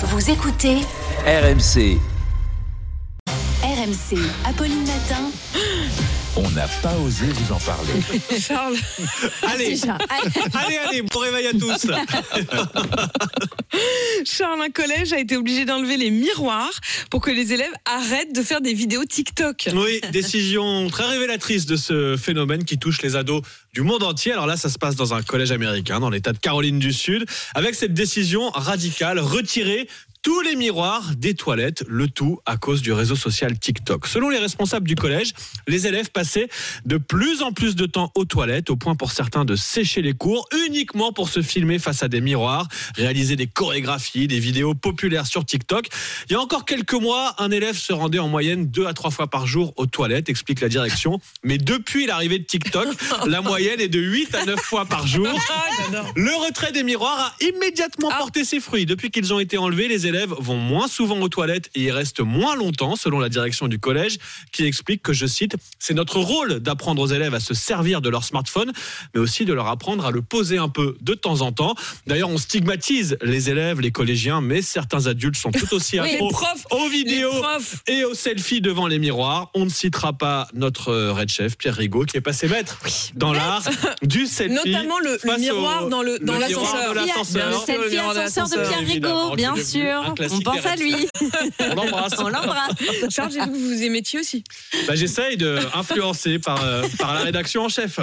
Vous écoutez RMC, RMC. Apolline Matin. on n'a pas osé vous en parler. Charles, Allez, allez, allez, bon réveil à tous. Charles, un collège a été obligé d'enlever les miroirs pour que les élèves arrêtent de faire des vidéos TikTok. Oui, décision très révélatrice de ce phénomène qui touche les ados du monde entier. Alors là, ça se passe dans un collège américain, dans l'État de Caroline du Sud, avec cette décision radicale, retirer tous les miroirs des toilettes, le tout à cause du réseau social TikTok. Selon les responsables du collège, les élèves passaient de plus en plus de temps aux toilettes, au point pour certains de sécher les cours uniquement pour se filmer face à des miroirs, réaliser des chorégraphies, des vidéos populaires sur TikTok. Il y a encore quelques mois, un élève se rendait en moyenne deux à trois fois par jour aux toilettes, explique la direction. Mais depuis l'arrivée de TikTok, la moyenne est de 8 à 9 fois par jour. Le retrait des miroirs a immédiatement porté ses fruits. Depuis qu'ils ont été enlevés, les élèves vont moins souvent aux toilettes et y restent moins longtemps, selon la direction du collège, qui explique que, je cite, c'est notre rôle d'apprendre aux élèves à se servir de leur smartphone, mais aussi de leur apprendre à le poser un peu de temps en temps. D'ailleurs, on stigmatise les élèves, les collégiens, mais certains adultes sont tout aussi Oui, accros les profs, aux vidéos et aux selfies devant les miroirs. On ne citera pas notre euh, red chef, Pierre Rigaud, qui est passé maître dans l'art du selfie. Notamment le, le miroir au- dans le le l'ascenseur. Bien sûr, le Selfie ascenseur de. Pierre Rigaud, bien devenu sûr. On pense à lui. On l'embrasse. On l'embrasse. Charles, j'ai vu que vous vous émettiez aussi? Bah, J'essaye de influencer par, euh, par la rédaction en chef.